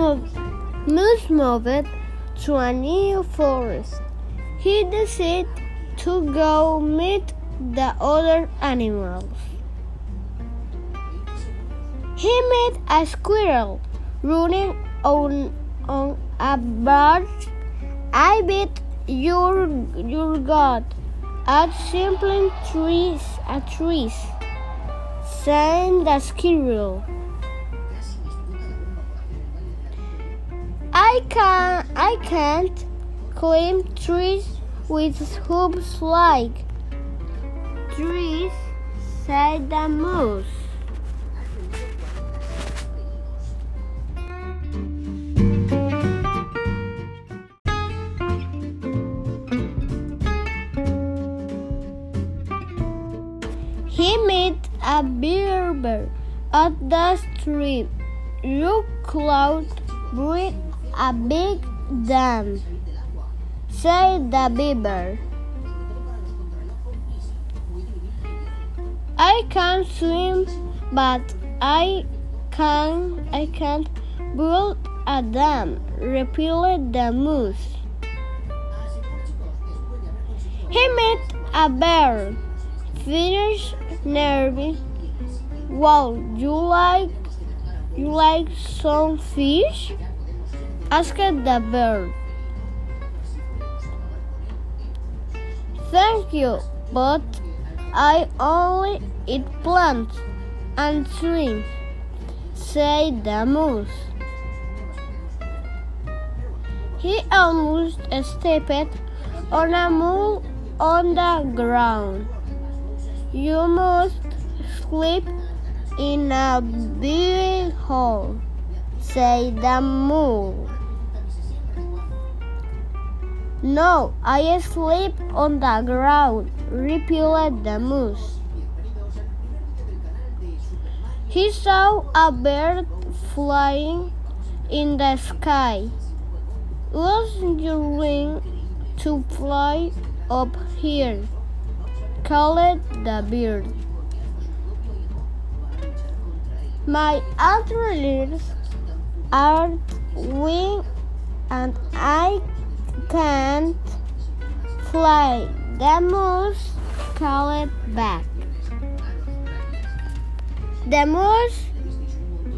moved, Moose moved to a new forest. He decided to go meet the other animals. He met a squirrel running on, on a branch. I bet your your God at simply trees a trees, said the squirrel. I can I can't climb trees with hoops like trees, said the moose. He met a beaver at the stream. You cloud break a big dam, said the beaver. I can't swim, but I can I can't build a dam, repeated the moose. He met a bear. Finish nervy. Wow, you like you like some fish? Asked the bird. Thank you, but I only eat plants and shrimp, said the moose. He almost stepped on a mole on the ground. You must sleep in a big hole, said the mole. No, I sleep on the ground, repeated the moose. He saw a bird flying in the sky. Was your wing to fly up here? called the bird. My antlers are wing and I can't fly. The moose called it back. The moose,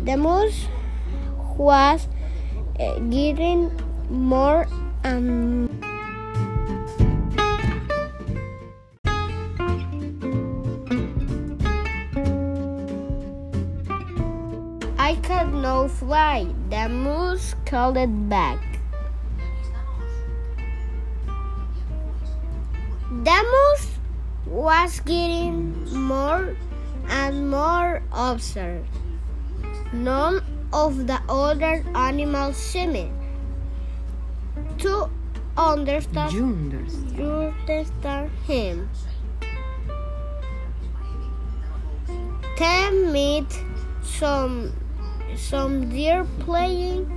the moose was uh, getting more and I can no fly. The moose called it back. The moose was getting more and more absurd. None of the other animals seemed to understand, You understand. understand him. Ten meet some some deer playing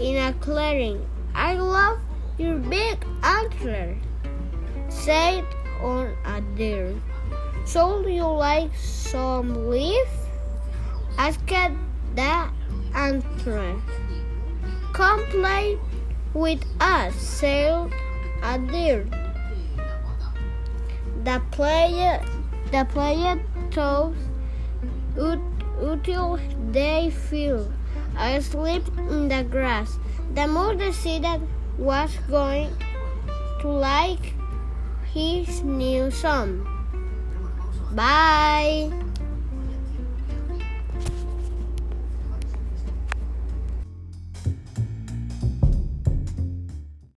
in a clearing. I love your big antler, said on a deer. So you like some leaf? Asked the antler. Come play with us, said a deer. The player, the player told until they fell asleep in the grass. The moose decided was going to like his new song. Bye.